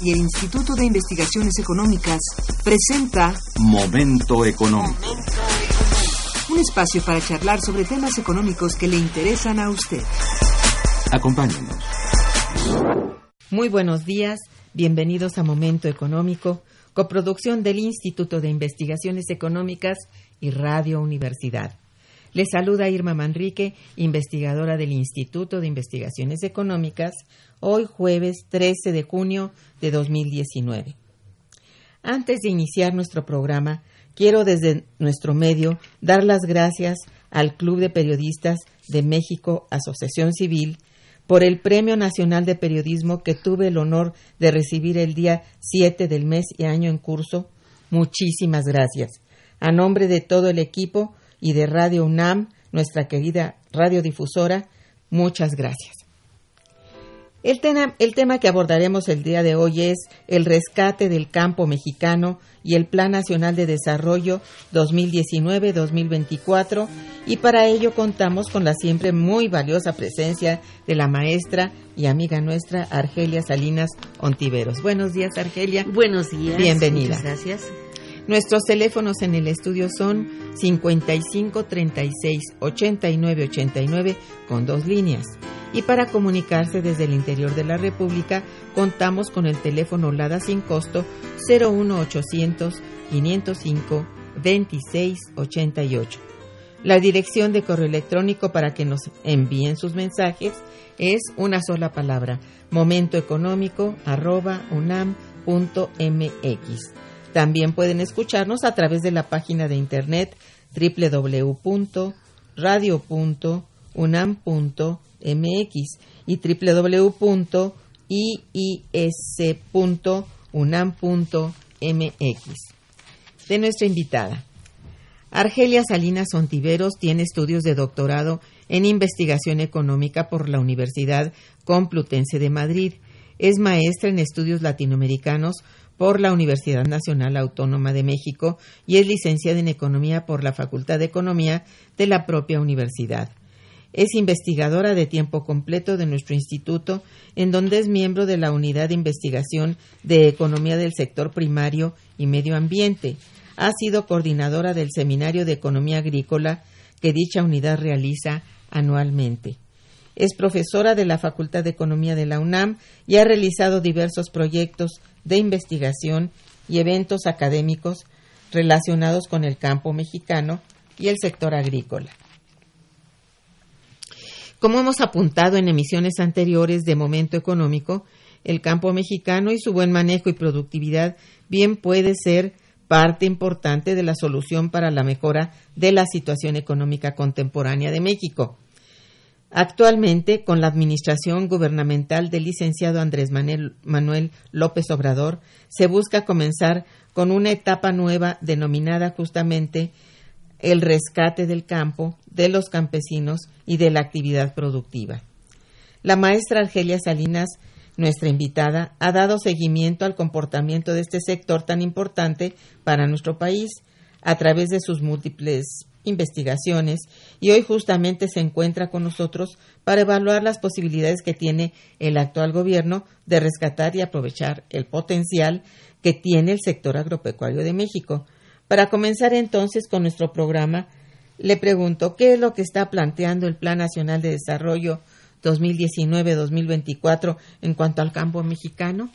y el Instituto de Investigaciones Económicas presenta Momento Económico. Un espacio para charlar sobre temas económicos que le interesan a usted. Acompáñenos. Muy buenos días, bienvenidos a Momento Económico, coproducción del Instituto de Investigaciones Económicas y Radio Universidad. Les saluda Irma Manrique, investigadora del Instituto de Investigaciones Económicas, hoy jueves 13 de junio de 2019. Antes de iniciar nuestro programa, quiero desde nuestro medio dar las gracias al Club de Periodistas de México Asociación Civil por el Premio Nacional de Periodismo que tuve el honor de recibir el día 7 del mes y año en curso. Muchísimas gracias. A nombre de todo el equipo, y de Radio UNAM, nuestra querida radiodifusora, muchas gracias. El tema, el tema, que abordaremos el día de hoy es el rescate del campo mexicano y el Plan Nacional de Desarrollo 2019-2024 y para ello contamos con la siempre muy valiosa presencia de la maestra y amiga nuestra Argelia Salinas Ontiveros. Buenos días Argelia. Buenos días. Bienvenida. Muchas gracias. Nuestros teléfonos en el estudio son 55 36 89 89 con dos líneas. Y para comunicarse desde el interior de la República, contamos con el teléfono LADA sin costo 01800 505 26 88. La dirección de correo electrónico para que nos envíen sus mensajes es una sola palabra, momentoeconómico arroba unam.mx. También pueden escucharnos a través de la página de internet www.radio.unam.mx y www.iis.unam.mx. De nuestra invitada. Argelia Salinas Ontiveros tiene estudios de doctorado en investigación económica por la Universidad Complutense de Madrid. Es maestra en estudios latinoamericanos por la Universidad Nacional Autónoma de México y es licenciada en Economía por la Facultad de Economía de la propia universidad. Es investigadora de tiempo completo de nuestro instituto, en donde es miembro de la Unidad de Investigación de Economía del Sector Primario y Medio Ambiente. Ha sido coordinadora del Seminario de Economía Agrícola que dicha unidad realiza anualmente. Es profesora de la Facultad de Economía de la UNAM y ha realizado diversos proyectos de investigación y eventos académicos relacionados con el campo mexicano y el sector agrícola. Como hemos apuntado en emisiones anteriores de Momento Económico, el campo mexicano y su buen manejo y productividad bien puede ser parte importante de la solución para la mejora de la situación económica contemporánea de México. Actualmente, con la administración gubernamental del licenciado Andrés Manuel López Obrador, se busca comenzar con una etapa nueva denominada justamente el rescate del campo, de los campesinos y de la actividad productiva. La maestra Argelia Salinas, nuestra invitada, ha dado seguimiento al comportamiento de este sector tan importante para nuestro país a través de sus múltiples investigaciones y hoy justamente se encuentra con nosotros para evaluar las posibilidades que tiene el actual gobierno de rescatar y aprovechar el potencial que tiene el sector agropecuario de México. Para comenzar entonces con nuestro programa, le pregunto, ¿qué es lo que está planteando el Plan Nacional de Desarrollo 2019-2024 en cuanto al campo mexicano?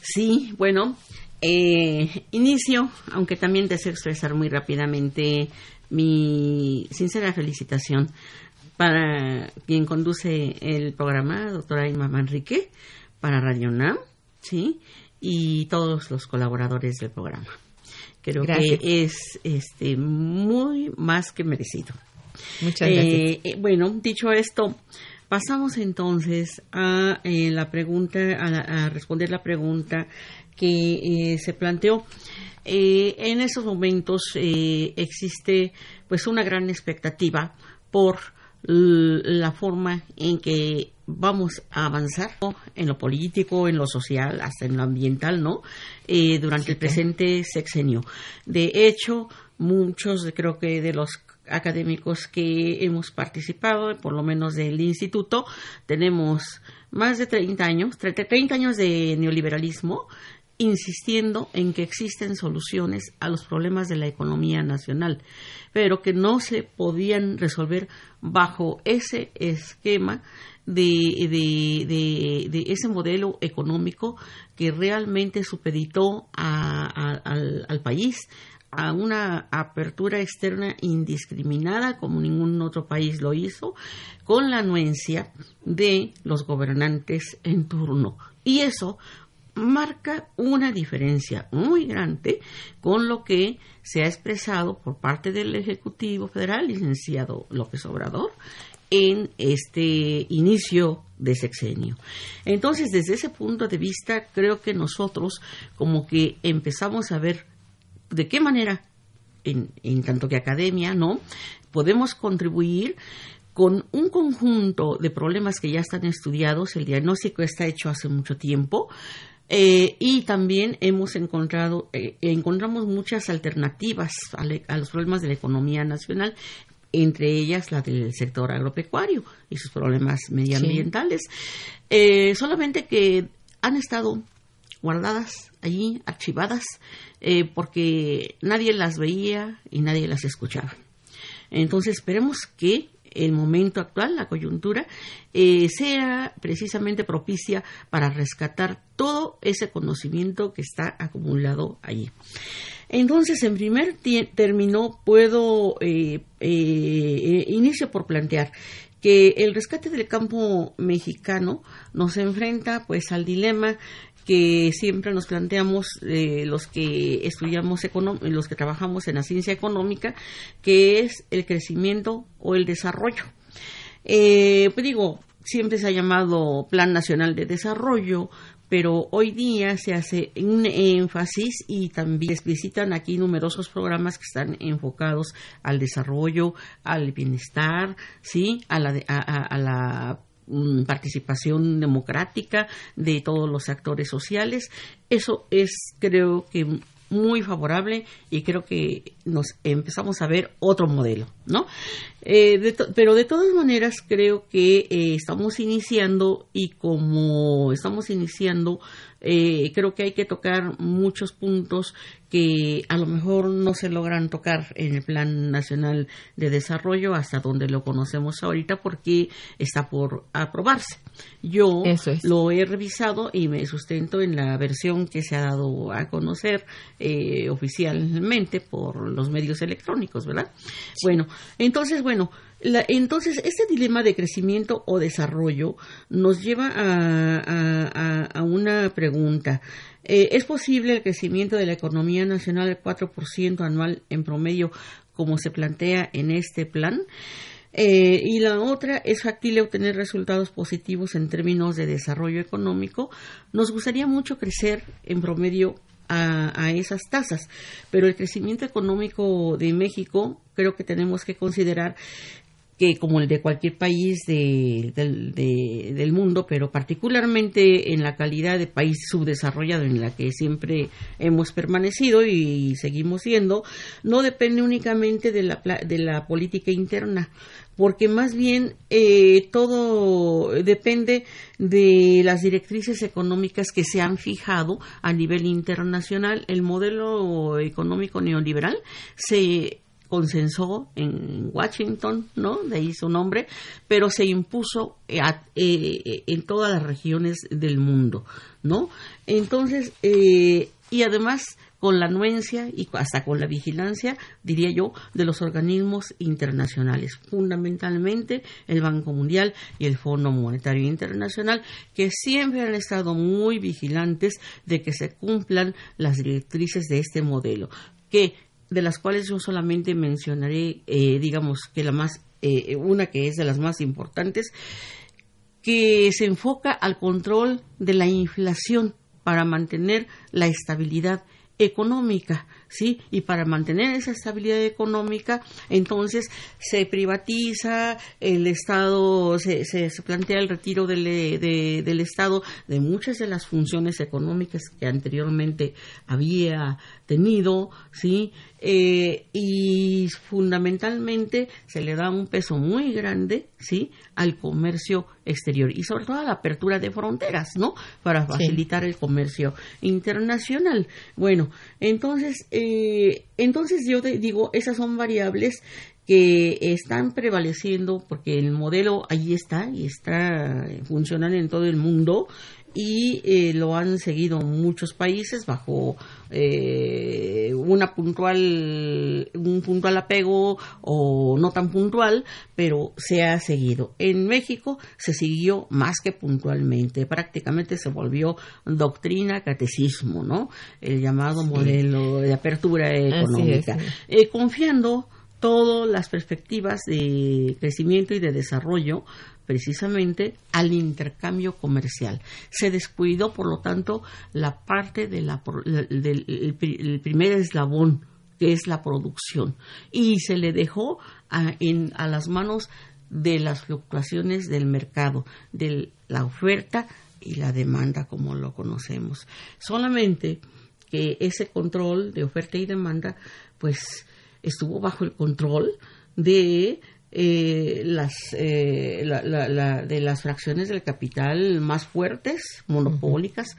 Sí, bueno, eh, inicio, aunque también deseo expresar muy rápidamente mi sincera felicitación para quien conduce el programa, doctora Irma Manrique, para Radio NAM, ¿sí? Y todos los colaboradores del programa. Creo que es este, muy más que merecido. Muchas gracias. Eh, eh, bueno, dicho esto, pasamos entonces a la pregunta, a responder la pregunta que se planteó. en esos momentos existe pues una gran expectativa por la forma en que vamos a avanzar en lo político, en lo social, hasta en lo ambiental, ¿no? Eh, durante el presente sexenio. De hecho, muchos, creo que de los académicos que hemos participado, por lo menos del instituto, tenemos más de 30 años, 30 años de neoliberalismo, insistiendo en que existen soluciones a los problemas de la economía nacional, pero que no se podían resolver bajo ese esquema de, de, ese modelo económico que realmente supeditó al, al país a una apertura externa indiscriminada como ningún otro país lo hizo, con la anuencia de los gobernantes en turno. Y eso marca una diferencia muy grande con lo que se ha expresado por parte del Ejecutivo Federal, licenciado López Obrador, en este inicio de sexenio. Entonces, desde ese punto de vista, creo que nosotros como que empezamos a ver de qué manera, en, tanto que academia, ¿no? Podemos contribuir con un conjunto de problemas que ya están estudiados, el diagnóstico está hecho hace mucho tiempo, eh, y también hemos encontrado, eh, encontramos muchas alternativas a, los problemas de la economía nacional, entre ellas la del sector agropecuario y sus problemas medioambientales. Eh, solamente que han estado guardadas allí, archivadas, porque nadie las veía y nadie las escuchaba. Entonces esperemos que el momento actual, la coyuntura, eh, sea precisamente propicia para rescatar todo ese conocimiento que está acumulado allí. Entonces, en primer término, puedo eh, eh, inicio por plantear que el rescate del campo mexicano nos enfrenta pues al dilema que siempre nos planteamos eh, los que estudiamos los que trabajamos en la ciencia económica, que es el crecimiento o el desarrollo. Eh, pues digo, siempre se ha llamado Plan Nacional de Desarrollo, pero hoy día se hace un énfasis y también explicitan aquí numerosos programas que están enfocados al desarrollo, al bienestar, sí, a la, a la participación democrática de todos los actores sociales. Eso es, creo que, muy favorable y creo que nos empezamos a ver otro modelo, ¿no? Eh, pero de todas maneras creo que eh, estamos iniciando y como estamos iniciando, eh, creo que hay que tocar muchos puntos que a lo mejor no se logran tocar en el Plan Nacional de Desarrollo hasta donde lo conocemos ahorita porque está por aprobarse. Yo lo he revisado y me sustento en la versión que se ha dado a conocer eh, oficialmente por los medios electrónicos, ¿verdad? Bueno, entonces, bueno, entonces este dilema de crecimiento o desarrollo nos lleva a una pregunta. Eh, ¿Es posible el crecimiento de la economía nacional del 4% anual en promedio como se plantea en este plan? Eh, y la otra es factible obtener resultados positivos en términos de desarrollo económico. Nos gustaría mucho crecer en promedio a, esas tasas, pero el crecimiento económico de México creo que tenemos que considerar que como el de cualquier país del mundo, pero particularmente en la calidad de país subdesarrollado en la que siempre hemos permanecido y seguimos siendo, no depende únicamente de la, de la política interna, porque más bien eh, todo depende de las directrices económicas que se han fijado a nivel internacional. El modelo económico neoliberal se consensó en Washington, ¿no? De ahí su nombre, pero se impuso eh, eh, en todas las regiones del mundo, ¿no? Entonces, eh, y además con la anuencia y hasta con la vigilancia, diría yo, de los organismos internacionales, fundamentalmente el Banco Mundial y el Fondo Monetario Internacional, que siempre han estado muy vigilantes de que se cumplan las directrices de este modelo, que de las cuales yo solamente mencionaré, eh, digamos, que la más, eh, una que es de las más importantes, que se enfoca al control de la inflación para mantener la estabilidad económica, ¿sí? Y para mantener esa estabilidad económica, entonces se privatiza, el Estado, se, se, plantea el retiro del, del Estado de muchas de las funciones económicas que anteriormente había tenido, ¿sí? Eh, y fundamentalmente se le da un peso muy grande, ¿sí? Al comercio exterior y sobre todo a la apertura de fronteras, ¿no? Para facilitar el comercio internacional. Bueno, entonces, eh, entonces yo digo, esas son variables que están prevaleciendo porque el modelo ahí está y está funcionando en todo el mundo y eh, lo han seguido muchos países bajo eh, una puntual un puntual apego o no tan puntual pero se ha seguido. En México se siguió más que puntualmente prácticamente se volvió doctrina catecismo no el llamado modelo de apertura económica. eh, confiando todas las perspectivas de crecimiento y de desarrollo precisamente al intercambio comercial. Se descuidó, por lo tanto, la parte de del el primer eslabón, que es la producción, y se le dejó a las manos de las fluctuaciones del mercado, de la oferta y la demanda, como lo conocemos. Solamente que ese control de oferta y demanda, pues, estuvo bajo el control de eh, las eh, de las fracciones del capital más fuertes, monopólicas,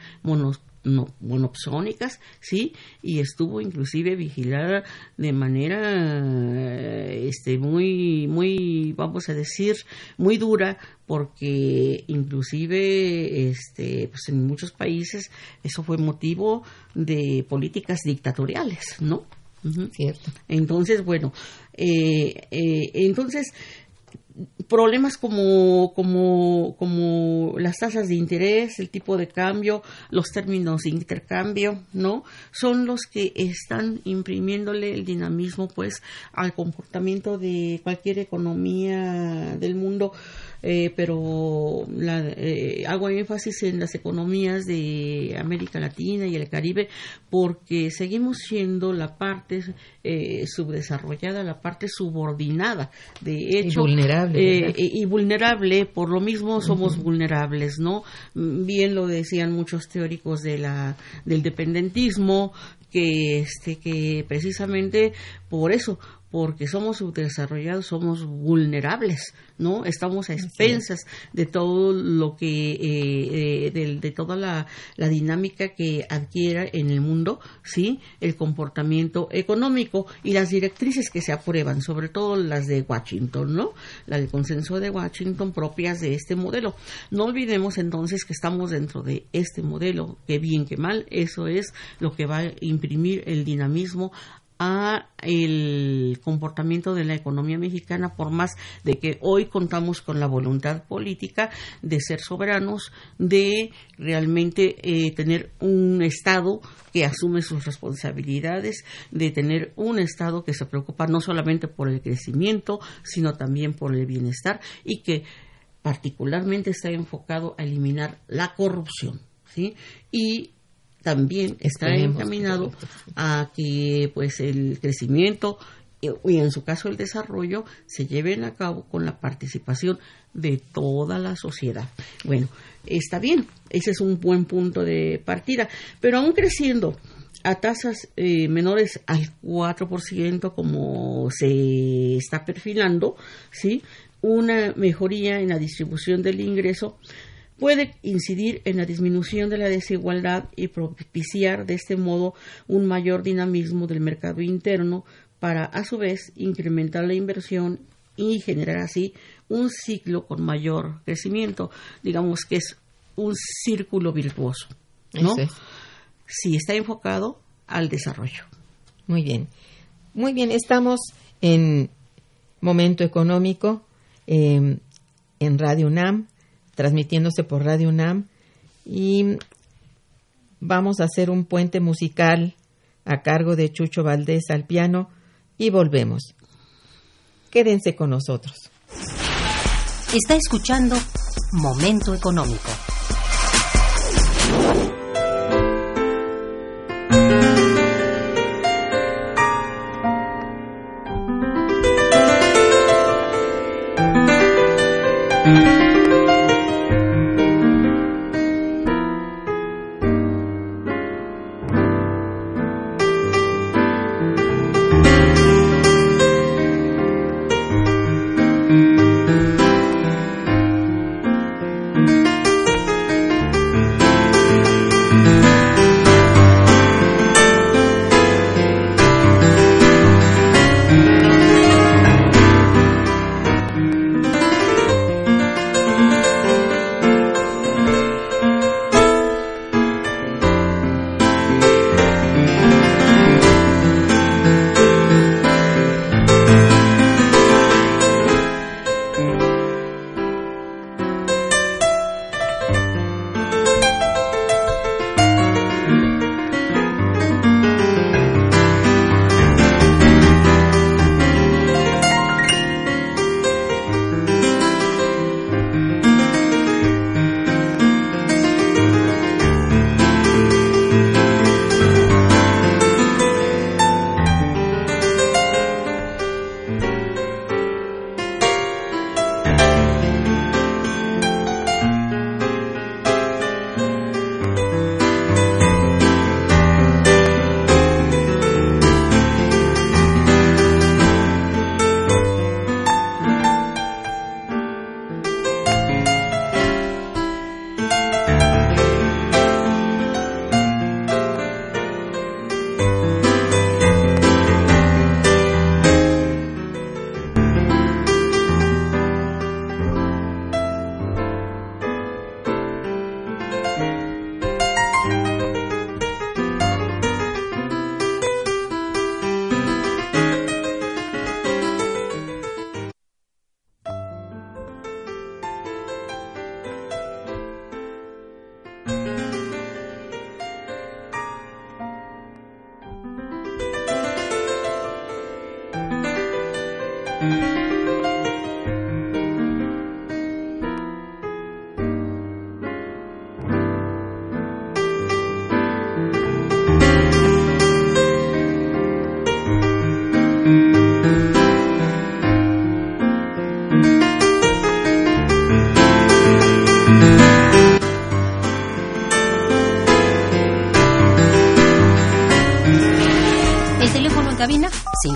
monopsónicas, sí, y estuvo inclusive vigilada de manera este muy muy vamos a decir muy dura porque inclusive este pues en muchos países eso fue motivo de políticas dictatoriales, ¿no? Cierto. Entonces, bueno, eh, eh, entonces problemas como, como, como las tasas de interés, el tipo de cambio, los términos de intercambio, ¿no? Son los que están imprimiéndole el dinamismo, pues, al comportamiento de cualquier economía del mundo eh, pero la, eh, hago énfasis en las economías de América Latina y el Caribe porque seguimos siendo la parte eh, subdesarrollada, la parte subordinada, de hecho, y vulnerable, y vulnerable, por lo mismo somos vulnerables, ¿no? Bien lo decían muchos teóricos de la, del dependentismo, que este que precisamente por eso porque somos subdesarrollados, somos vulnerables, ¿no? Estamos a expensas de todo lo que, eh, eh, de, toda la, dinámica que adquiera en el mundo, ¿sí? El comportamiento económico y las directrices que se aprueban, sobre todo las de Washington, ¿no? La del consenso de Washington propias de este modelo. No olvidemos entonces que estamos dentro de este modelo, que bien que mal, eso es lo que va a imprimir el dinamismo a el comportamiento de la economía mexicana por más de que hoy contamos con la voluntad política de ser soberanos de realmente eh, tener un estado que asume sus responsabilidades de tener un estado que se preocupa no solamente por el crecimiento sino también por el bienestar y que particularmente está enfocado a eliminar la corrupción ¿sí? y también está encaminado a que pues el crecimiento y en su caso el desarrollo se lleven a cabo con la participación de toda la sociedad. Bueno, está bien, ese es un buen punto de partida, pero aún creciendo a tasas eh, menores al 4% como se está perfilando, ¿sí? Una mejoría en la distribución del ingreso puede incidir en la disminución de la desigualdad y propiciar de este modo un mayor dinamismo del mercado interno para a su vez incrementar la inversión y generar así un ciclo con mayor crecimiento, digamos que es un círculo virtuoso, ¿no? Si está enfocado al desarrollo. Muy bien. Muy bien, estamos en momento económico eh, en Radio UNAM transmitiéndose por Radio UNAM y vamos a hacer un puente musical a cargo de Chucho Valdés al piano y volvemos. Quédense con nosotros. Está escuchando Momento Económico.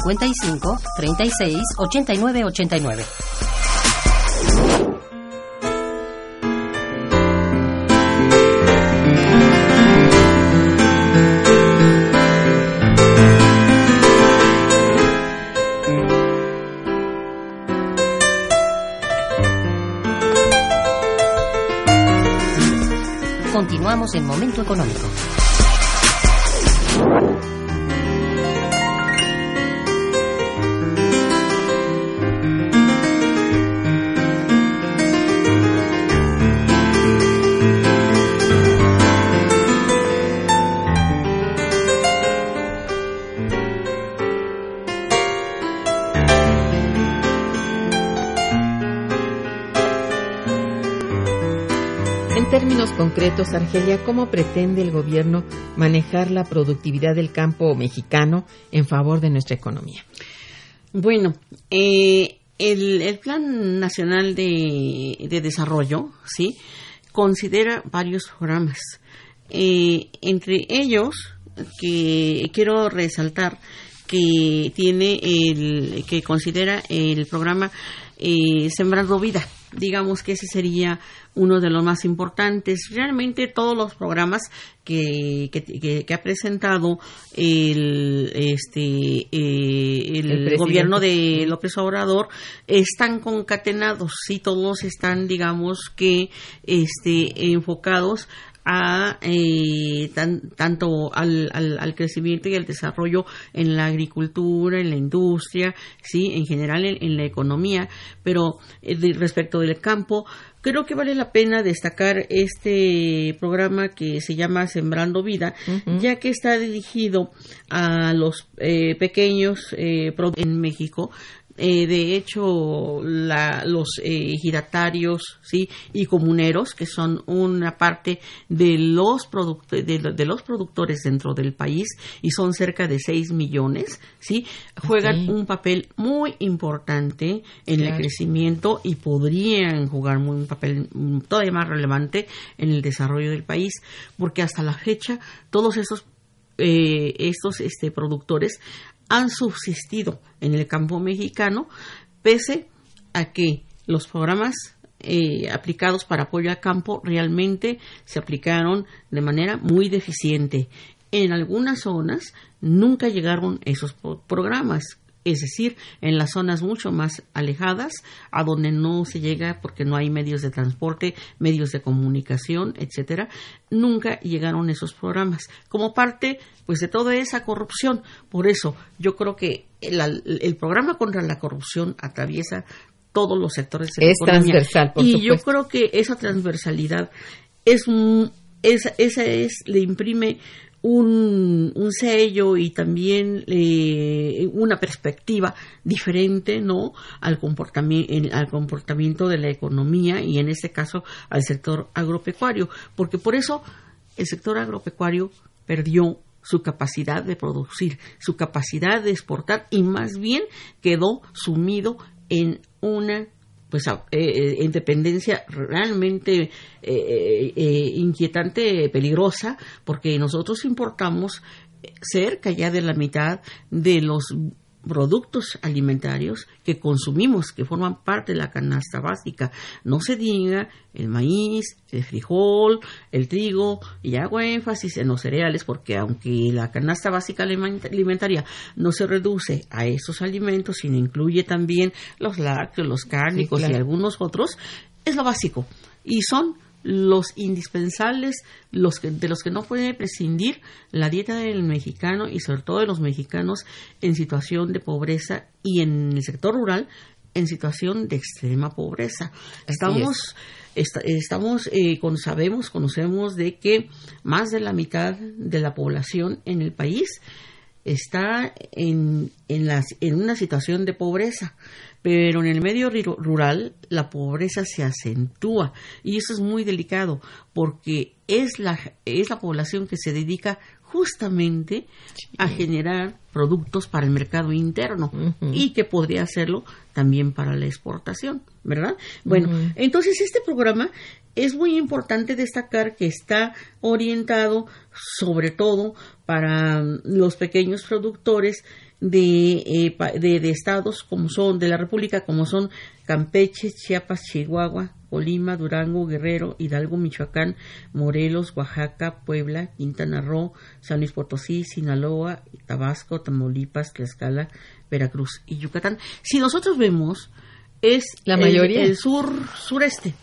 55 36 89 89. Continuamos en Momento Económico. En términos concretos, Argelia, ¿cómo pretende el gobierno manejar la productividad del campo mexicano en favor de nuestra economía? Bueno, eh, el, el Plan Nacional de, de Desarrollo, ¿sí? Considera varios programas. Eh, entre ellos, que quiero resaltar que tiene el, que considera el programa eh, Sembrando Vida. Digamos que ese sería uno de los más importantes. Realmente todos los programas que, que, que- que ha presentado el, este, eh, el, gobierno de López Obrador están concatenados, sí, todos están, digamos que, este, enfocados a eh, tan- tanto al, al, al crecimiento y al desarrollo en la agricultura, en la industria, sí, en general en, en la economía, pero eh, de- respecto del campo, creo que vale la pena destacar este programa que se llama Sembrando Vida, ya que está dirigido a los eh, pequeños eh, en México. Eh, de hecho, la- los eh, giratarios ¿sí? y comuneros, que son una parte de los, product- de, de los productores dentro del país, y son cerca de 6 millones, ¿sí? juegan un papel muy importante en el crecimiento y podrían jugar muy- un papel todavía más relevante en el desarrollo del país, porque hasta la fecha todos estos eh, estos este, productores han subsistido en el campo mexicano pese a que los programas eh, aplicados para apoyo al campo realmente se aplicaron de manera muy deficiente. En algunas zonas nunca llegaron esos pro- programas, es decir, en las zonas mucho más alejadas, a donde no se llega porque no hay medios de transporte, medios de comunicación, etcétera, nunca llegaron esos programas como parte pues de toda esa corrupción. Por eso yo creo que el, el programa contra la corrupción atraviesa todos los sectores de la Es economía. transversal, por y yo creo que esa transversalidad es un- esa, esa es le imprime un, un sello y también eh, una perspectiva diferente no al comportamiento al comportamiento de la economía y en este caso al sector agropecuario. Porque por eso el sector agropecuario perdió su capacidad de producir, su capacidad de exportar y más bien quedó sumido en una pues eh, en dependencia realmente eh, eh, inquietante, peligrosa, porque nosotros importamos cerca ya de la mitad de los productos alimentarios que consumimos, que forman parte de la canasta básica. No se diga el maíz, el frijol, el trigo, y hago énfasis en los cereales, porque aunque la canasta básica aliment- alimentaria no se reduce a esos alimentos, sino incluye también los lácteos, los cárnicos claro. y algunos otros, es lo básico. Y son los indispensables, los que, de los que no puede prescindir la dieta del mexicano y sobre todo de los mexicanos en situación de pobreza y en el sector rural en situación de extrema pobreza. Estamos, esta- estamos eh, con- sabemos, conocemos de que más de la mitad de la población en el país está en, en, las, en una situación de pobreza, pero en el medio rural la pobreza se acentúa y eso es muy delicado porque es la, es la población que se dedica justamente a generar productos para el mercado interno y que podría hacerlo también para la exportación, ¿verdad? Bueno, entonces este programa es muy importante destacar que está orientado sobre todo para los pequeños productores de, eh, de, de estados como son, de la República, como son Campeche, Chiapas, Chihuahua, Colima, Durango, Guerrero, Hidalgo, Michoacán, Morelos, Oaxaca, Puebla, Quintana Roo, San Luis Potosí, Sinaloa, Tabasco, Tamaulipas, Tlaxcala, Veracruz y Yucatán. Si nosotros vemos, es La mayoría. el, sur sureste.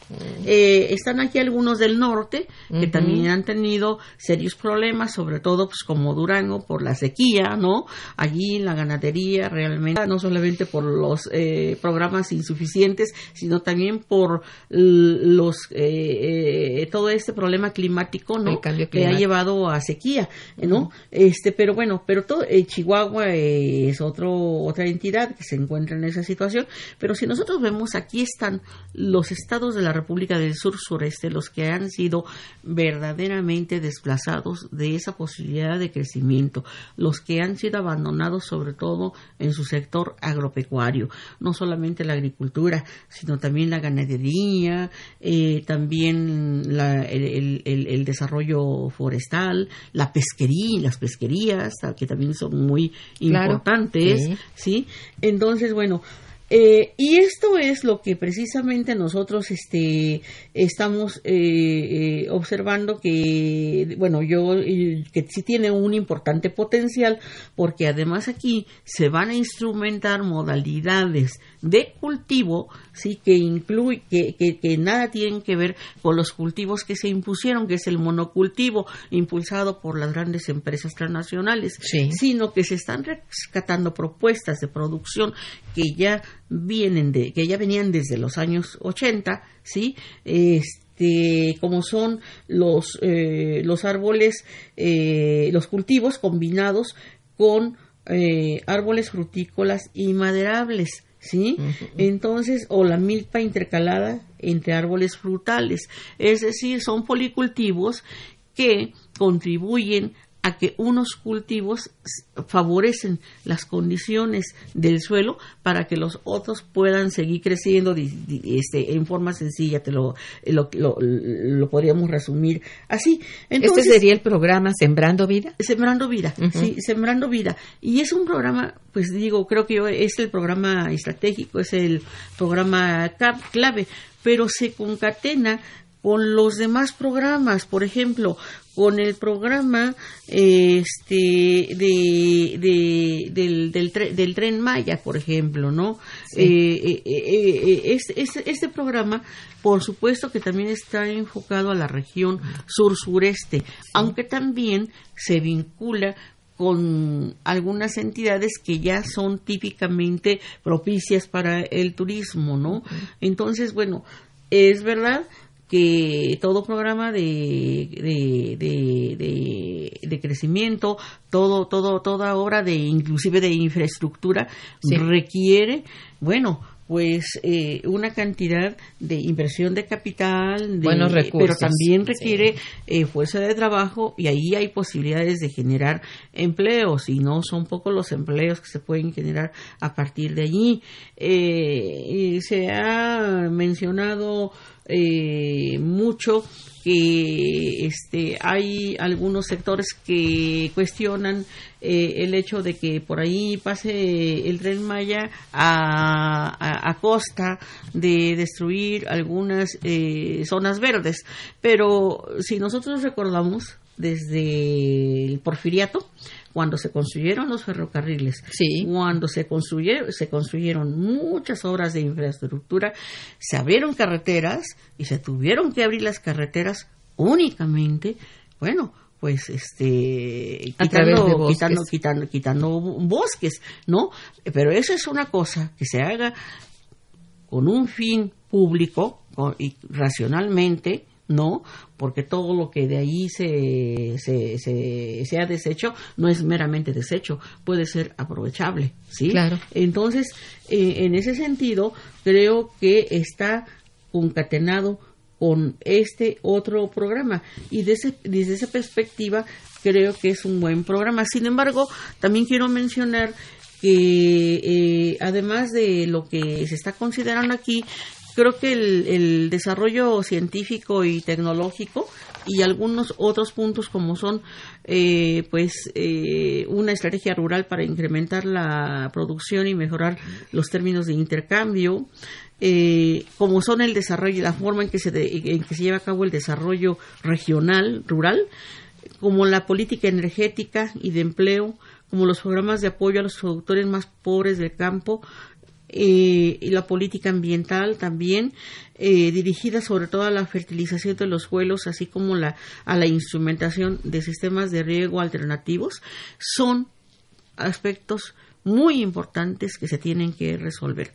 Eh, están aquí algunos del norte que también han tenido serios problemas, sobre todo pues como Durango por la sequía, ¿no? Allí la ganadería realmente no solamente por los eh, programas insuficientes, sino también por los eh, eh, todo este problema climático, ¿no? Cambio que ha climático. llevado a sequía, ¿no? Este, pero bueno, pero todo eh, Chihuahua eh, es otro otra entidad que se encuentra en esa situación, pero si nosotros vemos aquí están los estados de la República del Sur Sureste los que han sido verdaderamente desplazados de esa posibilidad de crecimiento, los que han sido abandonados sobre todo en su sector agropecuario, no solamente la agricultura, sino también la ganadería, eh, también la- el, el- desarrollo forestal, la pesquería, las pesquerías, que también son muy Claro, importantes, sí. ¿sí? Entonces, bueno, eh, y esto es lo que precisamente nosotros este, estamos eh, eh, observando que, bueno, yo, eh, que sí tiene un importante potencial, porque además aquí se van a instrumentar modalidades de cultivo, sí, que incluye, que, que, que nada tienen que ver con los cultivos que se impusieron, que es el monocultivo impulsado por las grandes empresas transnacionales, Sí. sino que se están rescatando propuestas de producción que ya vienen de, que ya venían desde los años 80, sí, este, como son los, eh, los árboles, eh, los cultivos combinados con eh, árboles frutícolas y maderables, ¿sí? Entonces, o la milpa intercalada entre árboles frutales, es decir, son policultivos que contribuyen a que unos cultivos favorecen las condiciones del suelo para que los otros puedan seguir creciendo di- di- este, en forma sencilla, te lo, lo, lo- lo podríamos resumir así. Entonces, este sería el programa Sembrando Vida. Sembrando Vida, sí, Sembrando Vida. Y es un programa, pues digo, creo que yo, es el programa estratégico, es el programa clave, pero se concatena con los demás programas, por ejemplo, con el programa este de, de- del, del, tre- del tren Maya, por ejemplo, ¿no? Sí. Eh, eh, eh, eh, este, este- este programa, por supuesto que también está enfocado a la región sur-sureste, aunque también se vincula con algunas entidades que ya son típicamente propicias para el turismo, ¿no? Entonces, bueno, es verdad que todo programa de, de, de, de- de crecimiento, todo, todo, toda obra de inclusive de infraestructura Sí. requiere, bueno, pues eh, una cantidad de inversión de capital, de- Buenos pero recursos, también sí. requiere eh, fuerza de trabajo y ahí hay posibilidades de generar empleos y no son pocos los empleos que se pueden generar a partir de allí. Eh, se ha mencionado eh, mucho que este hay algunos sectores que cuestionan eh, el hecho de que por ahí pase el tren Maya a, a- a costa de destruir algunas eh, zonas verdes. Pero si nosotros recordamos desde el porfiriato, cuando se construyeron los ferrocarriles, Sí. cuando se construyeron, se construyeron muchas obras de infraestructura, se abrieron carreteras y se tuvieron que abrir las carreteras únicamente, bueno, pues este A través de quitando, bosques. quitando, quitando, quitando bosques, ¿no? Pero eso es una cosa que se haga con un fin público con- y racionalmente, ¿no? Porque todo lo que de ahí se, se, se, se, ha deshecho no es meramente desecho, puede ser aprovechable, ¿sí? Claro. Entonces, eh, en ese sentido, creo que está concatenado con este otro programa y desde, desde esa perspectiva creo que es un buen programa. Sin embargo, también quiero mencionar que eh, además de lo que se está considerando aquí, creo que el, desarrollo científico y tecnológico y algunos otros puntos como son eh, pues eh, una estrategia rural para incrementar la producción y mejorar los términos de intercambio eh, como son el desarrollo la forma en que se de, en que se lleva a cabo el desarrollo regional rural como la política energética y de empleo como los programas de apoyo a los productores más pobres del campo eh, y la política ambiental también eh, dirigida sobre todo a la fertilización de los suelos así como la, a la instrumentación de sistemas de riego alternativos son aspectos muy importantes que se tienen que resolver.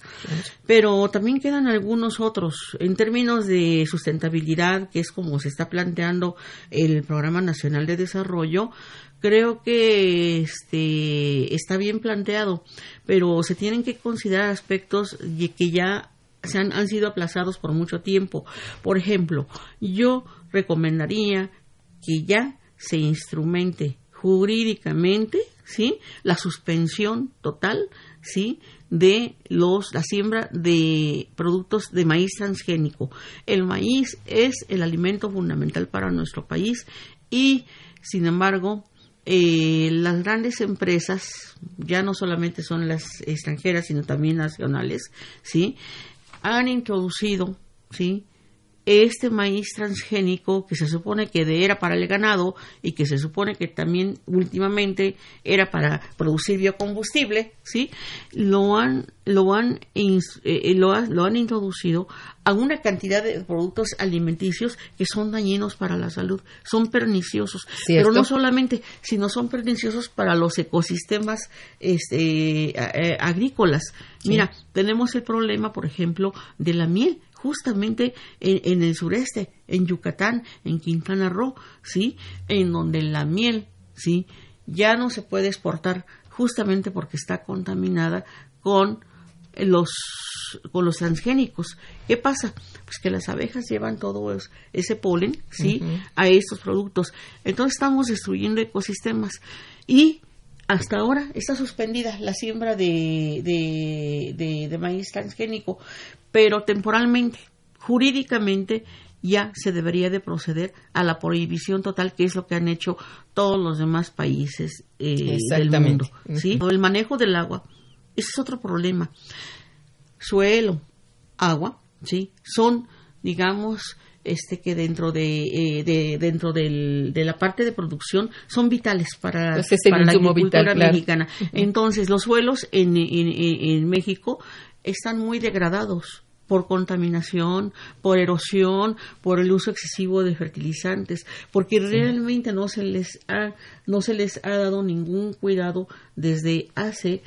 Pero también quedan algunos otros en términos de sustentabilidad, que es como se está planteando el Programa Nacional de Desarrollo. Creo que este está bien planteado, pero se tienen que considerar aspectos que ya se han, han sido aplazados por mucho tiempo. Por ejemplo, yo recomendaría que ya se instrumente jurídicamente ¿sí? La suspensión total, ¿sí? De los, la siembra de productos de maíz transgénico. El maíz es el alimento fundamental para nuestro país y, sin embargo, eh, las grandes empresas, ya no solamente son las extranjeras, sino también nacionales, ¿sí? Han introducido, ¿sí? Este maíz transgénico que se supone que era para el ganado y que se supone que también últimamente era para producir biocombustible, ¿sí? Lo han lo han eh, eh, lo, lo, han introducido a una cantidad de productos alimenticios que son dañinos para la salud, son perniciosos, ¿Cierto? pero no solamente, sino son perniciosos para los ecosistemas este, agrícolas. Mira, sí. tenemos el problema, por ejemplo, de la miel justamente en, en, el sureste, en Yucatán, en Quintana Roo, ¿sí? En donde la miel, ¿sí? Ya no se puede exportar justamente porque está contaminada con los con los transgénicos. ¿Qué pasa? Pues que las abejas llevan todo ese polen, ¿sí? Uh -huh. A estos productos. Entonces estamos destruyendo ecosistemas y hasta ahora está suspendida la siembra de, de, de, de, maíz transgénico, pero temporalmente, jurídicamente, ya se debería de proceder a la prohibición total, que es lo que han hecho todos los demás países eh, del mundo. ¿sí? El manejo del agua, ese es otro problema. Suelo, agua, ¿sí? Son, digamos, este que dentro de, eh, de dentro del, de la parte de producción son vitales para, para la agricultura vital, claro. mexicana. Entonces, los suelos en, en, en, México están muy degradados por contaminación, por erosión, por el uso excesivo de fertilizantes, porque realmente no se les ha no se les ha dado ningún cuidado desde hace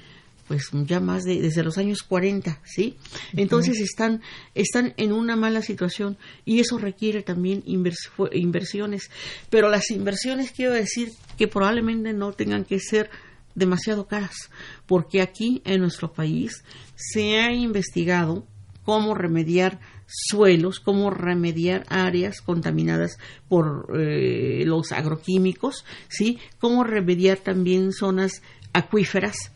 pues ya más de desde los años 40, ¿sí? Entonces están están en una mala situación y eso requiere también invers inversiones, pero las inversiones quiero decir que probablemente no tengan que ser demasiado caras, porque aquí en nuestro país se ha investigado cómo remediar suelos, cómo remediar áreas contaminadas por eh, los agroquímicos, ¿sí? Cómo remediar también zonas acuíferas.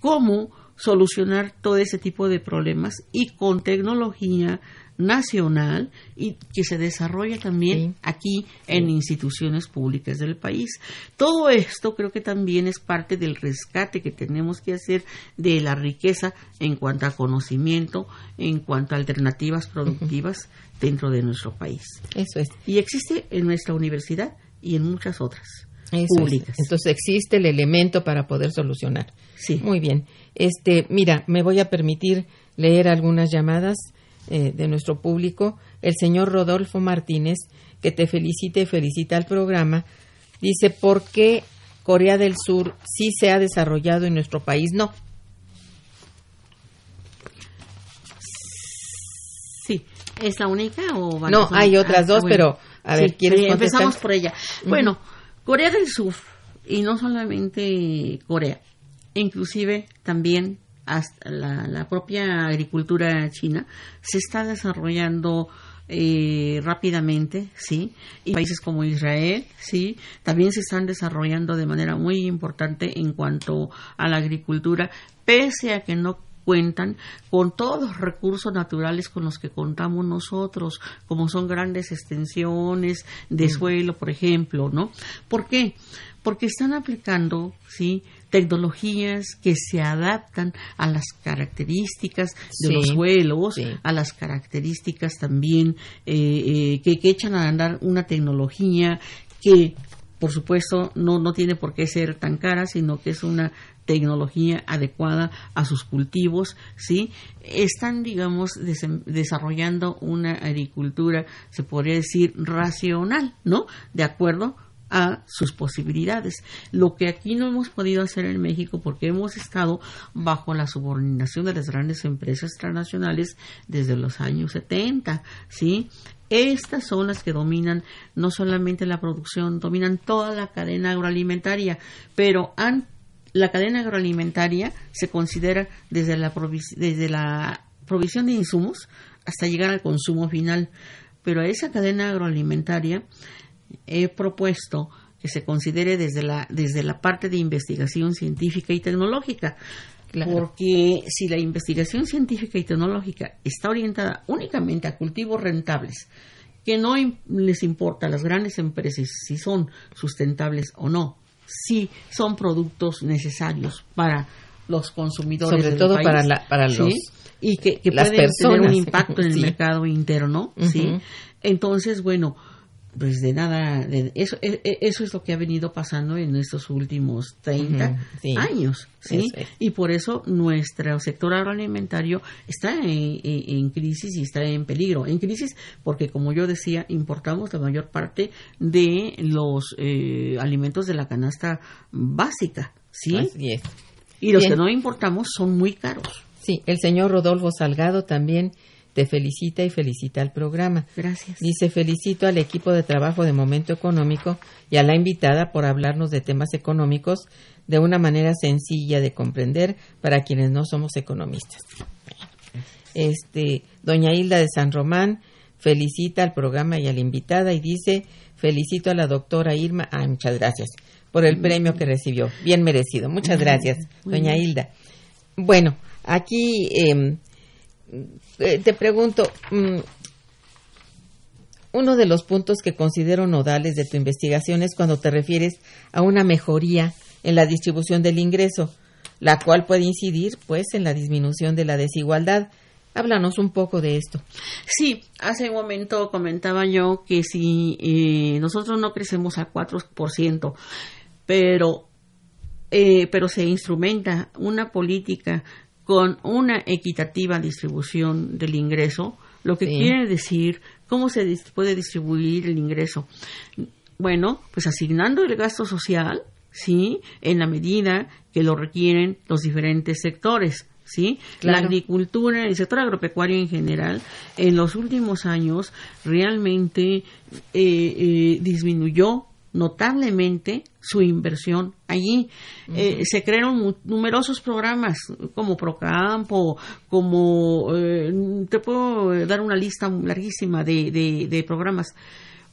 Cómo solucionar todo ese tipo de problemas y con tecnología nacional y que se desarrolla también sí. aquí en sí. instituciones públicas del país. Todo esto creo que también es parte del rescate que tenemos que hacer de la riqueza en cuanto a conocimiento, en cuanto a alternativas productivas uh -huh. dentro de nuestro país. Eso es. Y existe en nuestra universidad y en muchas otras. Eso públicas. Es. Entonces existe el elemento para poder solucionar. Sí. Muy bien. Este, mira, me voy a permitir leer algunas llamadas eh, de nuestro público. El señor Rodolfo Martínez, que te felicite y felicita al programa, dice, ¿por qué Corea del Sur sí se ha desarrollado y nuestro país no? Sí, ¿Es la única o van No, hay otras ah, dos, bueno. pero a ver, Sí, ¿quieres contestar? empezamos por ella. Bueno, Corea del Sur y no solamente Corea, inclusive también la, la propia agricultura china se está desarrollando eh, rápidamente, sí, y países como Israel, sí, también se están desarrollando de manera muy importante en cuanto a la agricultura, pese a que no cuentan con todos los recursos naturales con los que contamos nosotros, como son grandes extensiones de suelo, por ejemplo, ¿no? ¿Por qué? Porque están aplicando, ¿sí? tecnologías que se adaptan a las características de Sí, los suelos, sí. a las características también eh, eh, que, que echan a andar una tecnología que por supuesto no, no tiene por qué ser tan cara, sino que es una tecnología adecuada a sus cultivos, ¿sí? Están, digamos, desarrollando una agricultura, se podría decir, racional, ¿no? De acuerdo a sus posibilidades. Lo que aquí no hemos podido hacer en México porque hemos estado bajo la subordinación de las grandes empresas transnacionales desde los años 70, ¿sí? Estas son las que dominan no solamente la producción, dominan toda la cadena agroalimentaria, pero han, la cadena agroalimentaria se considera desde la, desde la provisión de insumos hasta llegar al consumo final. Pero a esa cadena agroalimentaria he propuesto que se considere desde la, desde la parte de investigación científica y tecnológica. Claro. Porque si la investigación científica y tecnológica está orientada únicamente a cultivos rentables, que no les importa a las grandes empresas si son sustentables o no, si son productos necesarios para los consumidores Sobre del todo país, para la- para ¿sí? los- y que, pueden tener un impacto en el sí. mercado interno, ¿sí? Entonces, bueno, pues de nada, de- eso, e- e- eso es lo que ha venido pasando en estos últimos 30 Ujú, sí. años, ¿sí? Es. Y por eso nuestro sector agroalimentario está en, en- en crisis y está en peligro. En crisis porque, como yo decía, importamos la mayor parte de los eh, alimentos de la canasta básica, ¿sí? Así es. Y los Bien. que no importamos son muy caros. Sí, el señor Rodolfo Salgado también te felicita y felicita al programa. Gracias. Dice, felicito al equipo de trabajo de Momento Económico y a la invitada por hablarnos de temas económicos de una manera sencilla de comprender para quienes no somos economistas. Este, doña Hilda de San Román felicita al programa y a la invitada y dice, felicito a la doctora Irma, ah, muchas gracias, por el premio que recibió, bien merecido. Muchas gracias, doña Hilda. Bueno, aquí em, eh, te pregunto, mm, uno de los puntos que considero nodales de tu investigación es cuando te refieres a una mejoría en la distribución del ingreso, la cual puede incidir, pues, en la disminución de la desigualdad. Háblanos un poco de esto. Sí, hace un momento comentaba yo que si eh, nosotros no crecemos al 4%, pero, eh, pero se instrumenta una política con una equitativa distribución del ingreso, lo que Sí. quiere decir cómo se puede distribuir el ingreso. Bueno, pues asignando el gasto social, ¿sí? En la medida que lo requieren los diferentes sectores, ¿sí? Claro. La agricultura, el sector agropecuario en general, en los últimos años realmente eh, eh, disminuyó notablemente su inversión allí. Eh, se crearon numerosos programas como Procampo, como eh, te puedo dar una lista larguísima de, de- de programas.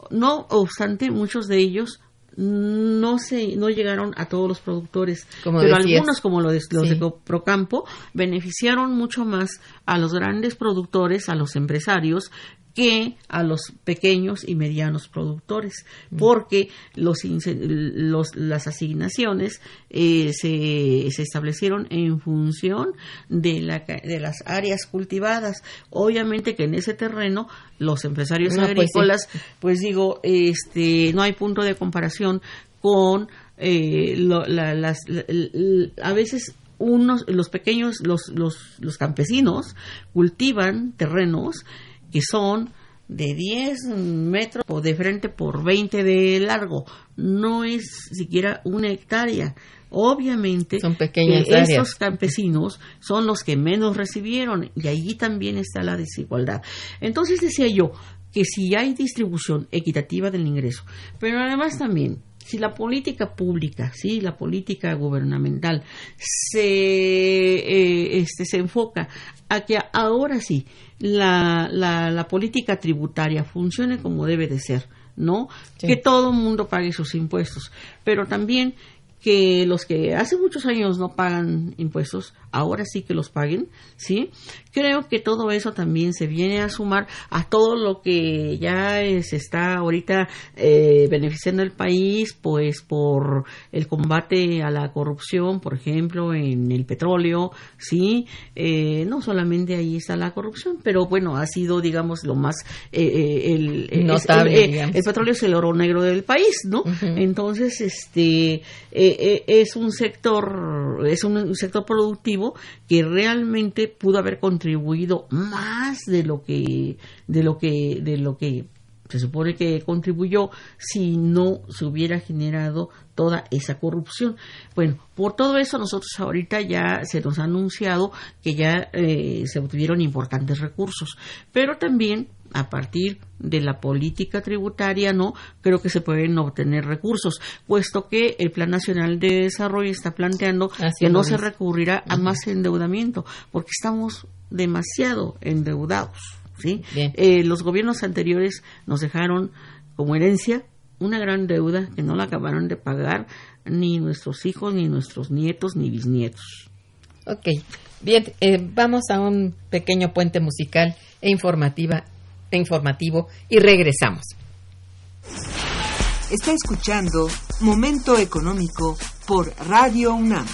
No obstante, muchos de ellos no se no llegaron a todos los productores, Como pero decías. algunos como los de, los Sí. de Procampo beneficiaron mucho más a los grandes productores, a los empresarios que a los pequeños y medianos productores, porque los, los- las asignaciones eh, se, se establecieron en función de, la, de las áreas cultivadas. Obviamente que en ese terreno los empresarios No, pues sí. agrícolas, pues, digo, este, no hay punto de comparación con eh, lo- la- las, la- a veces unos, los pequeños, los, los, los campesinos cultivan terrenos que son de 10 metros de frente por 20 de largo. No es siquiera una hectárea. Obviamente, Son pequeñas que áreas. estos campesinos son los que menos recibieron y ahí también está la desigualdad. Entonces decía yo que si hay distribución equitativa del ingreso, pero además también si la política pública, sí, la política gubernamental se eh, este se enfoca a que ahora sí la, la, la política tributaria funcione como debe de ser, ¿no? Sí. Que todo el mundo pague sus impuestos, pero también que los que hace muchos años no pagan impuestos, ahora sí que los paguen, ¿sí? Creo que todo eso también se viene a sumar a todo lo que ya eh, se está ahorita eh, beneficiando el país, pues por el combate a la corrupción, por ejemplo, en el petróleo, ¿sí? Eh, no solamente ahí está la corrupción, pero bueno, ha sido, digamos, lo más... eh, eh, el, es- Notable, el- eh, el petróleo es el oro negro del país, ¿no? Entonces, este eh, es un sector, es un, un sector productivo que realmente pudo haber contribuido más de lo que, de lo que, de lo que se supone que contribuyó si no se hubiera generado toda esa corrupción. Bueno, por todo eso nosotros ahorita ya se nos ha anunciado que ya eh, se obtuvieron importantes recursos, pero también a partir de la política tributaria, no creo que se pueden obtener recursos, puesto que el Plan Nacional de Desarrollo está planteando Así que no se recurrirá a más endeudamiento, porque estamos demasiado endeudados. ¿sí? Eh, los gobiernos anteriores nos dejaron como herencia una gran deuda que no la acabaron de pagar ni nuestros hijos, ni nuestros nietos, ni bisnietos. Ok, bien, eh, vamos a un pequeño puente musical e informativa, e informativo y regresamos. Está escuchando Momento Económico por Radio UNAM.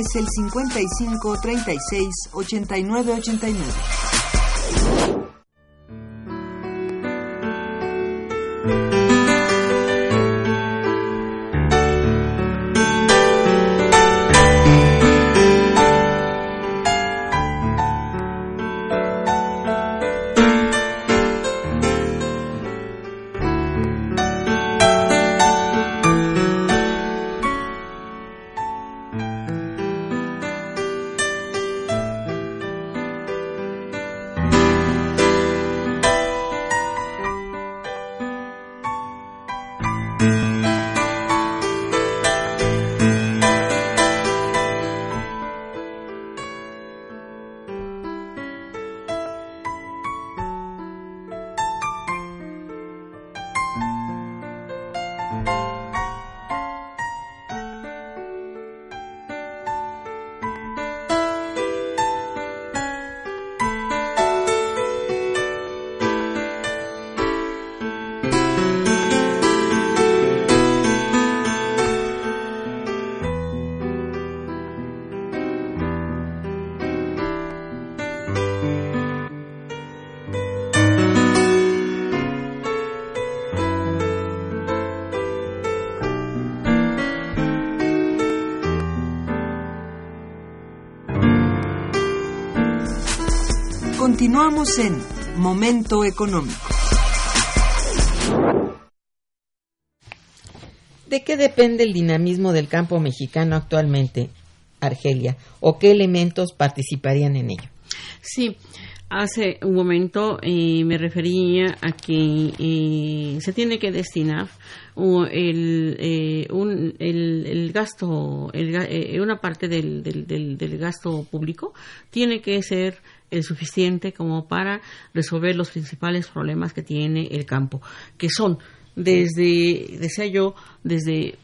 Es el 55 36 89 89. Continuamos en Momento Económico. ¿De qué depende el dinamismo del campo mexicano actualmente, Argelia? ¿O qué elementos participarían en ello? Sí, hace un momento eh, me refería a que eh, se tiene que destinar el, eh, un, el, el gasto, el eh, una parte del, del, del, del gasto público tiene que ser el suficiente como para resolver los principales problemas que tiene el campo, que son desde, decía yo, desde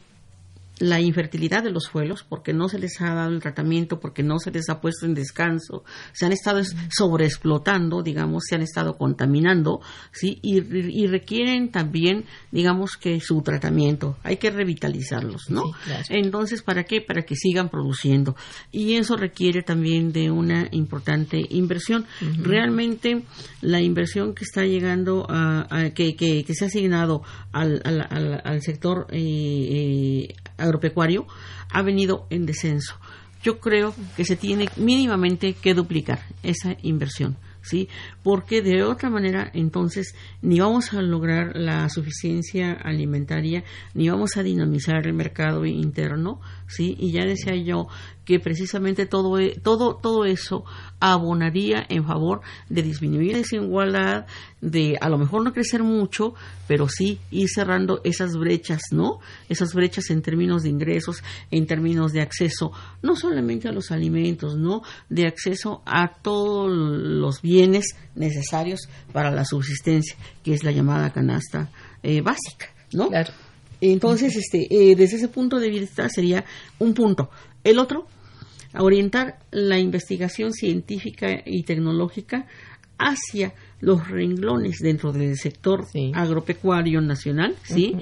la infertilidad de los suelos, porque no se les ha dado el tratamiento, porque no se les ha puesto en descanso, se han estado es- sobreexplotando, digamos, se han estado contaminando, ¿sí? Y, y requieren también, digamos, que su tratamiento, hay que revitalizarlos, ¿no? Sí, claro. Entonces, ¿para qué? Para que sigan produciendo. Y eso requiere también de una importante inversión. Realmente, la inversión que está llegando a, a- que, que, que se ha asignado al, al, al- al sector eh, eh, agropecuario ha venido en descenso. Yo creo que se tiene mínimamente que duplicar esa inversión. ¿Sí? Porque de otra manera, entonces, ni vamos a lograr la suficiencia alimentaria, ni vamos a dinamizar el mercado interno, ¿sí? Y ya decía yo que precisamente todo, e- todo, todo eso abonaría en favor de disminuir la desigualdad, de a lo mejor no crecer mucho, pero sí ir cerrando esas brechas, ¿no? Esas brechas en términos de ingresos, en términos de acceso, no solamente a los alimentos, ¿no? De acceso a todos los bienes necesarios para la subsistencia, que es la llamada canasta eh, básica, ¿no? Claro. Entonces, este, eh, desde ese punto de vista sería un punto. El otro, orientar la investigación científica y tecnológica hacia los renglones dentro del sector Sí. agropecuario nacional, ¿sí?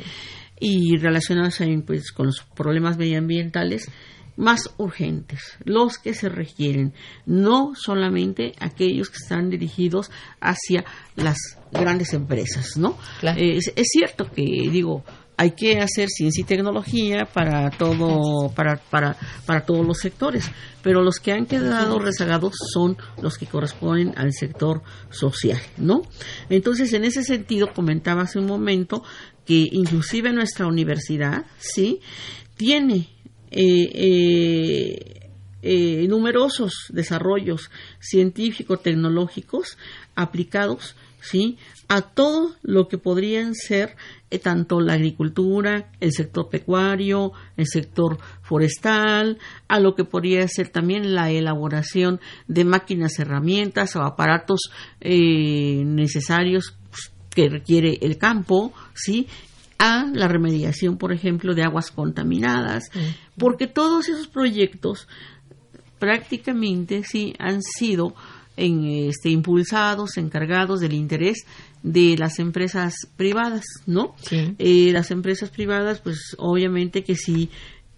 Y relacionados ahí, pues, con los problemas medioambientales más urgentes, los que se requieren, no solamente aquellos que están dirigidos hacia las grandes empresas, ¿no? Claro. Eh, es, es cierto que, digo, hay que hacer ciencia y tecnología para todo, para, para, para todos los sectores, pero los que han quedado rezagados son los que corresponden al sector social, ¿no? Entonces, en ese sentido, comentaba hace un momento que inclusive nuestra universidad, sí, tiene eh, eh, eh, numerosos desarrollos científico-tecnológicos aplicados ¿sí? a todo lo que podrían ser eh, tanto la agricultura, el sector pecuario, el sector forestal, a lo que podría ser también la elaboración de máquinas, herramientas o aparatos eh, necesarios pues, que requiere el campo, ¿sí? A la remediación, por ejemplo, de aguas contaminadas, porque todos esos proyectos prácticamente sí han sido en, este, impulsados, encargados del interés de las empresas privadas, ¿no? Sí. Eh, las empresas privadas, pues obviamente que sí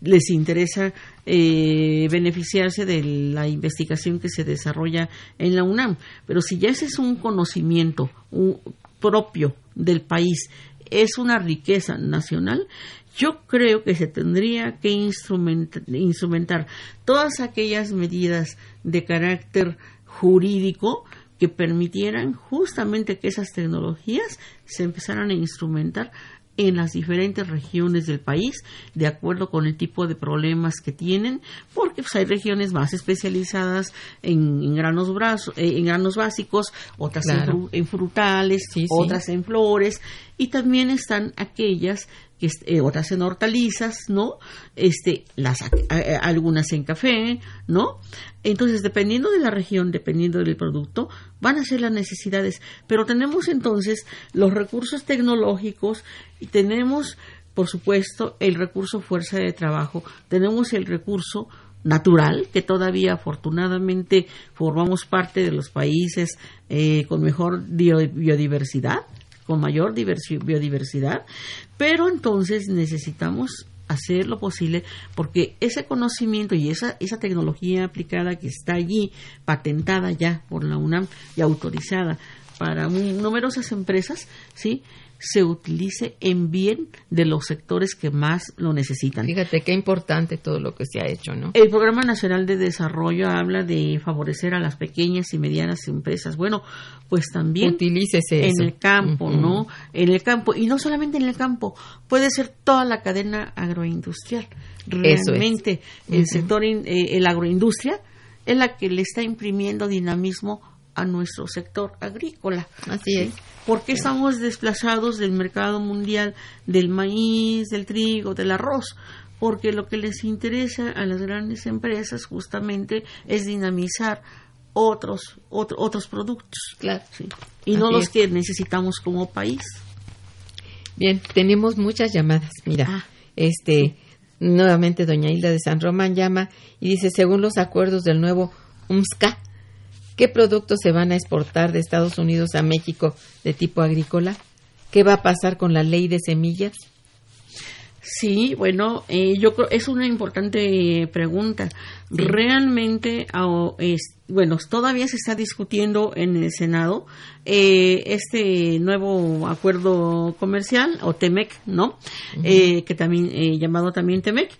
les interesa eh, beneficiarse de la investigación que se desarrolla en la UNAM, pero si ya ese es un conocimiento un- propio del país, es una riqueza nacional, yo creo que se tendría que instrument- instrumentar todas aquellas medidas de carácter jurídico que permitieran justamente que esas tecnologías se empezaran a instrumentar en las diferentes regiones del país, de acuerdo con el tipo de problemas que tienen, porque pues, hay regiones más especializadas en, en granos brazos, eh, en granos básicos, otras en Claro. fru- en frutales, Sí, sí. otras en flores, y también están aquellas que est- eh, otras en hortalizas, ¿no? Este, las algunas en café, ¿no? Entonces, dependiendo de la región, dependiendo del producto, van a ser las necesidades. Pero tenemos entonces los recursos tecnológicos tenemos, por supuesto, el recurso fuerza de trabajo, tenemos el recurso natural, que todavía afortunadamente formamos parte de los países eh, con mejor biodiversidad, con mayor diversi- biodiversidad, pero entonces necesitamos hacer lo posible porque ese conocimiento y esa, esa tecnología aplicada que está allí, patentada ya por la UNAM y autorizada para numerosas empresas, ¿sí? Se utilice en bien de los sectores que más lo necesitan. Fíjate qué importante todo lo que se ha hecho, ¿no? El Programa Nacional de Desarrollo habla de favorecer a las pequeñas y medianas empresas. Bueno, pues también Utilícese en eso. el campo. ¿no? En el campo y no solamente en el campo, puede ser toda la cadena agroindustrial. Eso es. Realmente el sector in- eh, el agroindustria es la que le está imprimiendo dinamismo a nuestro sector agrícola. Así es. ¿Por qué estamos desplazados del mercado mundial del maíz, del trigo, del arroz? Porque lo que les interesa a las grandes empresas justamente es dinamizar otros otros productos. Claro. Sí. Y no los es. que necesitamos como país. Bien, tenemos muchas llamadas. Mira, Ah. este, nuevamente doña Hilda de San Román llama y dice, según los acuerdos del nuevo UMSCA, ¿qué productos se van a exportar de Estados Unidos a México de tipo agrícola? ¿Qué va a pasar con la ley de semillas? Sí, bueno, eh, yo creo es una importante pregunta. Realmente, es- bueno, todavía se está discutiendo en el Senado eh, este nuevo acuerdo comercial o TEMEC, ¿no? Eh, que también eh, llamado también TEMEC,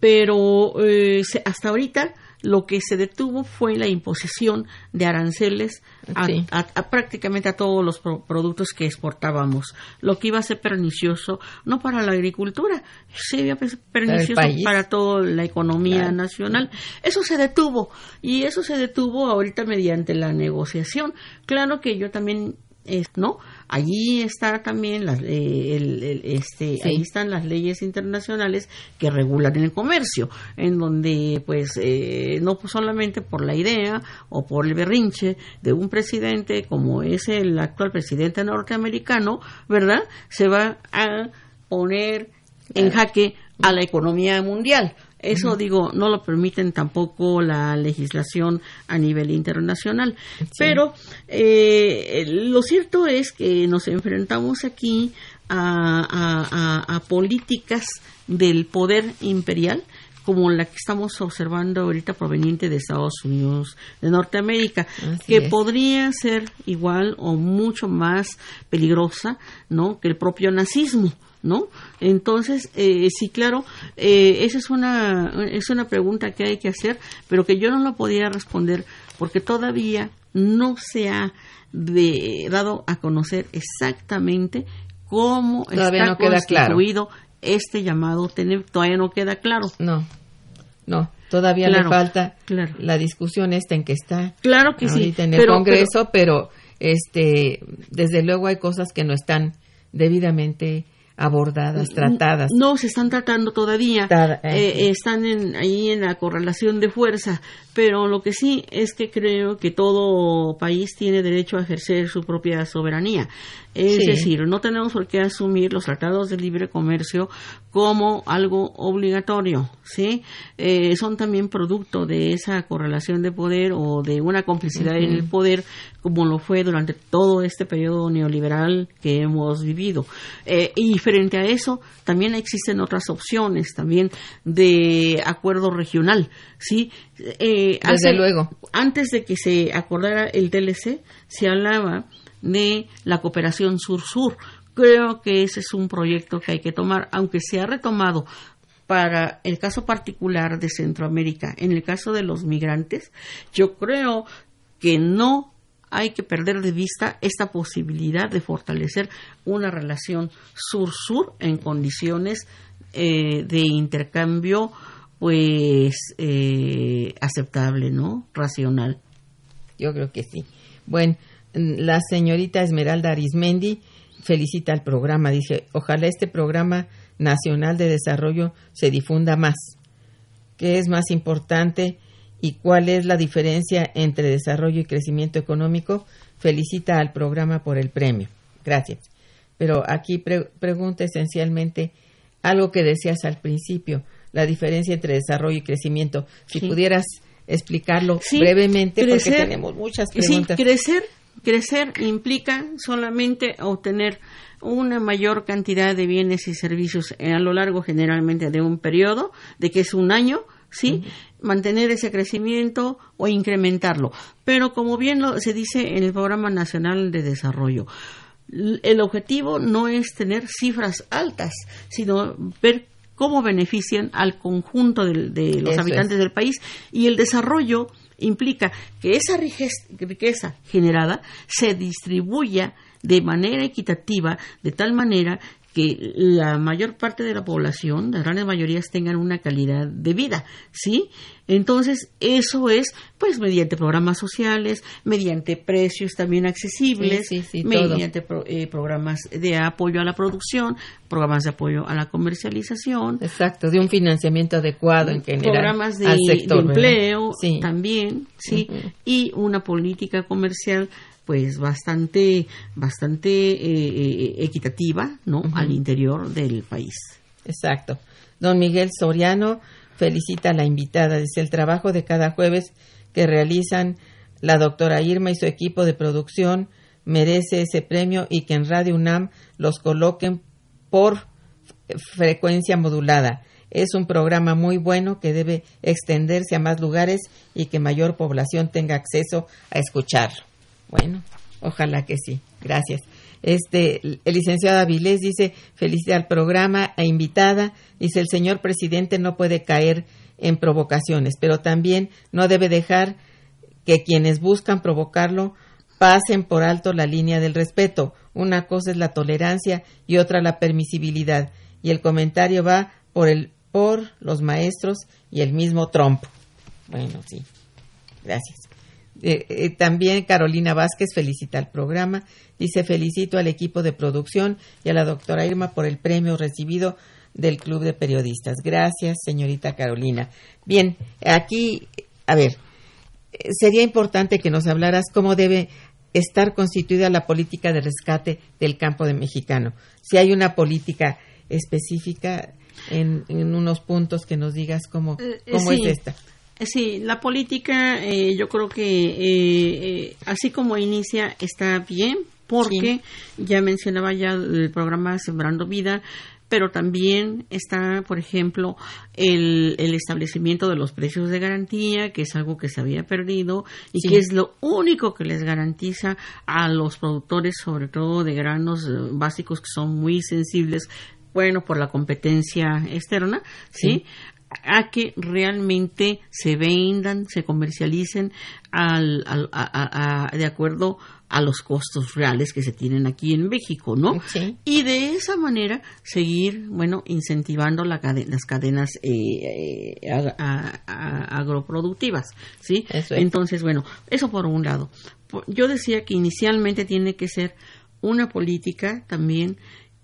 pero eh, se- hasta ahorita lo que se detuvo fue la imposición de aranceles a, Sí. a- a prácticamente a todos los pro- productos que exportábamos, lo que iba a ser pernicioso no para la agricultura, sí iba a ser pernicioso país. para toda la economía Claro. nacional. Eso se detuvo y eso se detuvo ahorita mediante la negociación. Claro que yo también no allí está también las, eh, el- el- este Sí. ahí están las leyes internacionales que regulan el comercio en donde pues eh, no solamente por la idea o por el berrinche de un presidente como es el actual presidente norteamericano verdad se va a poner en jaque a la economía mundial eso digo no lo permiten tampoco la legislación a nivel internacional. Pero eh, lo cierto es que nos enfrentamos aquí a, a- a- a políticas del poder imperial como la que estamos observando ahorita proveniente de Estados Unidos de Norteamérica, Así que es. podría ser igual o mucho más peligrosa, ¿no? Que el propio nazismo, ¿no? Entonces, eh, sí, claro, eh, esa es una es una pregunta que hay que hacer, pero que yo no lo podía responder porque todavía no se ha de- dado a conocer exactamente cómo Todavía está no queda claro. Este llamado TENEP, todavía no queda claro. No, no, todavía Claro, le falta claro. la discusión esta en que está Claro que sí, en el pero- Congreso, pero, este, desde luego hay cosas que no están debidamente abordadas, tratadas. No se están tratando todavía. Eh, Eh, están en, ahí en la correlación de fuerza. Pero lo que sí es que creo que todo país tiene derecho a ejercer su propia soberanía. Es Sí. decir, no tenemos por qué asumir los tratados de libre comercio como algo obligatorio, ¿sí? Eh, son también producto de esa correlación de poder o de una complicidad en el poder, como lo fue durante todo este periodo neoliberal que hemos vivido. Eh, y frente a eso, también existen otras opciones, también de acuerdo regional, ¿sí? Eh, Desde luego. Antes de que se acordara el TLC, se hablaba de la cooperación sur-sur. Creo que ese es un proyecto que hay que tomar, aunque se ha retomado para el caso particular de Centroamérica. En el caso de los migrantes, yo creo que no hay que perder de vista esta posibilidad de fortalecer una relación sur-sur en condiciones eh, de intercambio pues eh, aceptable, ¿no? Racional. Yo creo que sí. Bueno, la señorita Esmeralda Arismendi felicita al programa. Dice, ojalá este programa nacional de desarrollo se difunda más. ¿Qué es más importante y cuál es la diferencia entre desarrollo y crecimiento económico? Felicita al programa por el premio. Gracias. Pero aquí pre- pregunta esencialmente algo que decías al principio, la diferencia entre desarrollo y crecimiento. Si Sí. pudieras explicarlo Sí, brevemente, porque tenemos muchas Sí, preguntas. crecer, crecer implica solamente obtener una mayor cantidad de bienes y servicios a lo largo generalmente de un periodo, de que es un año, ¿sí? Mantener ese crecimiento o incrementarlo. Pero como bien lo- se dice en el Programa Nacional de Desarrollo, el objetivo no es tener cifras altas, sino ver cómo benefician al conjunto del- de, los Eso habitantes es. del país y el desarrollo implica que esa riquez- riqueza generada se distribuya de manera equitativa, de tal manera que la mayor parte de la población, las grandes mayorías, tengan una calidad de vida, ¿sí? Entonces, eso es, pues, mediante programas sociales, mediante precios también accesibles, Sí, sí, sí, mediante pro- eh, programas de apoyo a la producción, programas de apoyo a la comercialización, Exacto, de un financiamiento adecuado en general programas de, al sector, de ¿verdad? empleo también, sí, y una política comercial pues bastante bastante eh, eh, equitativa, ¿no? Al interior del país. Exacto. Don Miguel Soriano felicita a la invitada. Dice el trabajo de cada jueves que realizan la doctora Irma y su equipo de producción merece ese premio y que en Radio UNAM los coloquen por frecuencia modulada. Es un programa muy bueno que debe extenderse a más lugares y que mayor población tenga acceso a escucharlo. Bueno, ojalá que sí. Gracias. Este, el licenciado Avilés dice, felicidad al programa e invitada. Dice, el señor presidente no puede caer en provocaciones, pero también no debe dejar que quienes buscan provocarlo pasen por alto la línea del respeto. Una cosa es la tolerancia y otra la permisibilidad. Y el comentario va por el por los maestros y el mismo Trump. Bueno, sí. Gracias. Eh, eh, también Carolina Vázquez felicita al programa. Dice felicito al equipo de producción y a la doctora Irma por el premio recibido del Club de Periodistas. Gracias, señorita Carolina. Bien, aquí, a ver, eh, sería importante que nos hablaras cómo debe estar constituida la política de rescate del campo de mexicano. Si hay una política específica en, en unos puntos que nos digas cómo, Eh, eh, cómo sí. es esta. Sí, la política eh, yo creo que eh, eh, así como inicia está bien porque ya mencionaba ya el programa Sembrando Vida, pero también está, por ejemplo, el, el establecimiento de los precios de garantía, que es algo que se había perdido y Sí. que es lo único que les garantiza a los productores, sobre todo de granos eh, básicos que son muy sensibles, bueno, por la competencia externa, ¿sí? A que realmente se vendan, se comercialicen al, al- a- de acuerdo a los costos reales que se tienen aquí en México, ¿no? Sí. Y de esa manera seguir, bueno, incentivando la cade- las cadenas eh, eh, ag- agroproductivas, ¿sí? Eso es. Entonces, bueno, eso por un lado. Yo decía que inicialmente tiene que ser una política también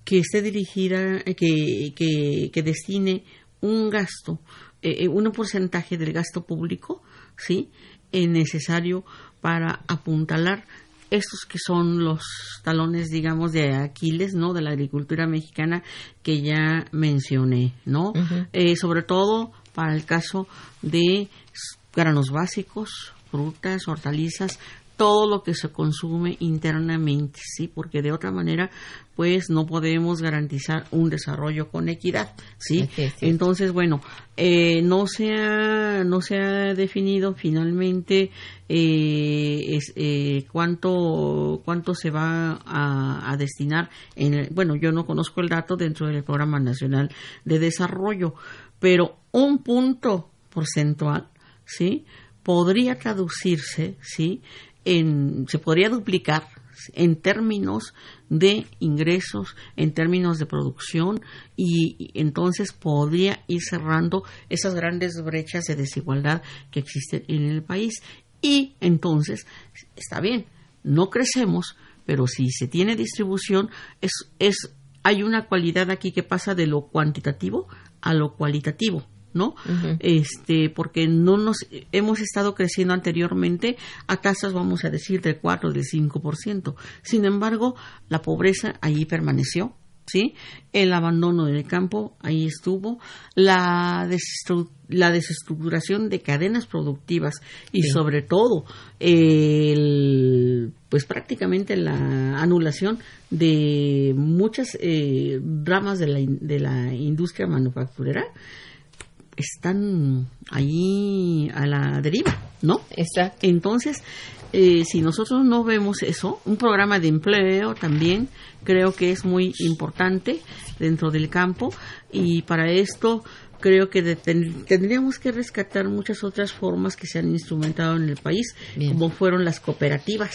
que esté dirigida, eh, que, que, que destine un gasto, eh, eh, un porcentaje del gasto público, ¿sí? Eh, necesario para apuntalar estos que son los talones, digamos, de Aquiles, ¿no? De la agricultura mexicana que ya mencioné, ¿no? Eh, sobre todo para el caso de granos básicos, frutas, hortalizas, todo lo que se consume internamente, ¿sí? Porque de otra manera, pues no podemos garantizar un desarrollo con equidad, ¿sí? Entonces, bueno, eh, no se ha, no se ha definido finalmente eh, es, eh, cuánto cuánto se va a, a destinar en el- bueno yo no conozco el dato dentro del programa nacional de desarrollo pero un punto porcentual sí podría traducirse sí en se podría duplicar en términos de ingresos, en términos de producción y, y entonces podría ir cerrando esas grandes brechas de desigualdad que existen en el país. Y entonces, está bien, no crecemos, pero si se tiene distribución, es, es, hay una cualidad aquí que pasa de lo cuantitativo a lo cualitativo. ¿No? Este, porque no nos hemos estado creciendo anteriormente a tasas, vamos a decir, del 4, del 5%. Sin embargo, la pobreza ahí permaneció, ¿sí? El abandono del campo ahí estuvo, la, desestru- la desestructuración de cadenas productivas y Sí. sobre todo el, pues prácticamente la anulación de muchas eh, ramas de la, de la industria manufacturera están ahí a la deriva, ¿no? Exacto. Entonces, eh, si nosotros no vemos eso, un programa de empleo también creo que es muy importante dentro del campo y para esto, creo que tendríamos que rescatar muchas otras formas que se han instrumentado en el país, como fueron las cooperativas,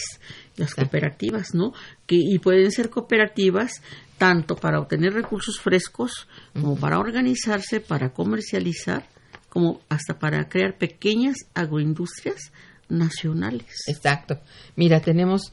las cooperativas, ¿no? Que y pueden ser cooperativas tanto para obtener recursos frescos como para organizarse, para comercializar, como hasta para crear pequeñas agroindustrias nacionales. Exacto. Mira, tenemos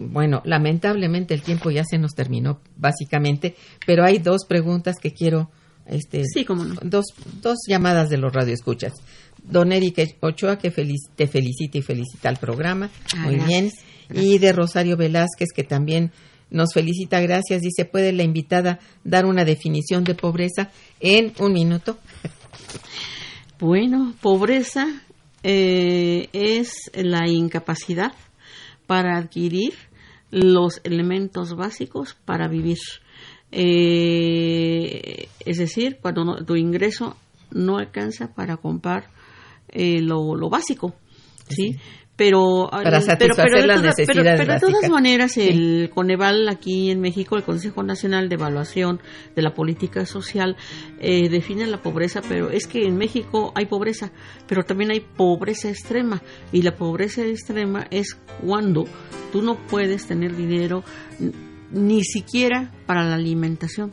bueno, lamentablemente el tiempo ya se nos terminó, básicamente, pero hay dos preguntas que quiero, este, sí, cómo no. dos, dos llamadas de los radioescuchas. Don Eric Ochoa, que te felicita y felicita al programa, ah, muy bien, y de Rosario Velázquez, que también nos felicita, gracias, dice, ¿puede la invitada dar una definición de pobreza en un minuto? Bueno, pobreza eh, es la incapacidad para adquirir los elementos básicos para vivir. Eh, es decir, cuando tu ingreso no alcanza para comprar eh, lo, lo, básico, ¿sí? Pero para satisfacer las necesidades pero, de todas maneras el Coneval aquí en México el Consejo Nacional de Evaluación de la Política Social eh, define la pobreza pero es que en México hay pobreza pero también hay pobreza extrema y la pobreza extrema es cuando tú no puedes tener dinero ni siquiera para la alimentación.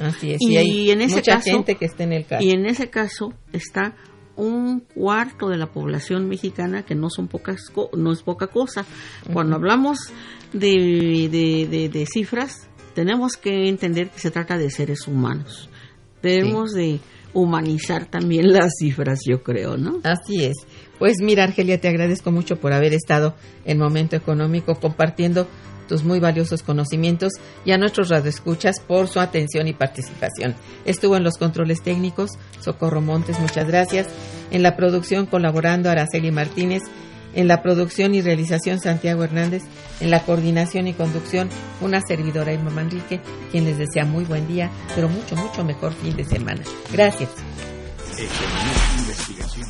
Así es, y, en ese mucha caso, gente que está en el caso. Y en ese caso está un cuarto de la población mexicana, que no son pocas, no es poca cosa. Cuando hablamos de, de, cifras, tenemos que entender que se trata de seres humanos. Debemos de humanizar también las cifras, yo creo, ¿no? Así es. Pues mira, Argelia, te agradezco mucho por haber estado en Momento Económico compartiendo tus muy valiosos conocimientos y a nuestros radioescuchas por su atención y participación. Estuvo en los controles técnicos Socorro Montes, muchas gracias. En la producción colaborando Araceli Martínez. En la producción y realización Santiago Hernández. En la coordinación y conducción una servidora Irma Manrique, quien les desea muy buen día, pero mucho, mucho mejor fin de semana. Gracias.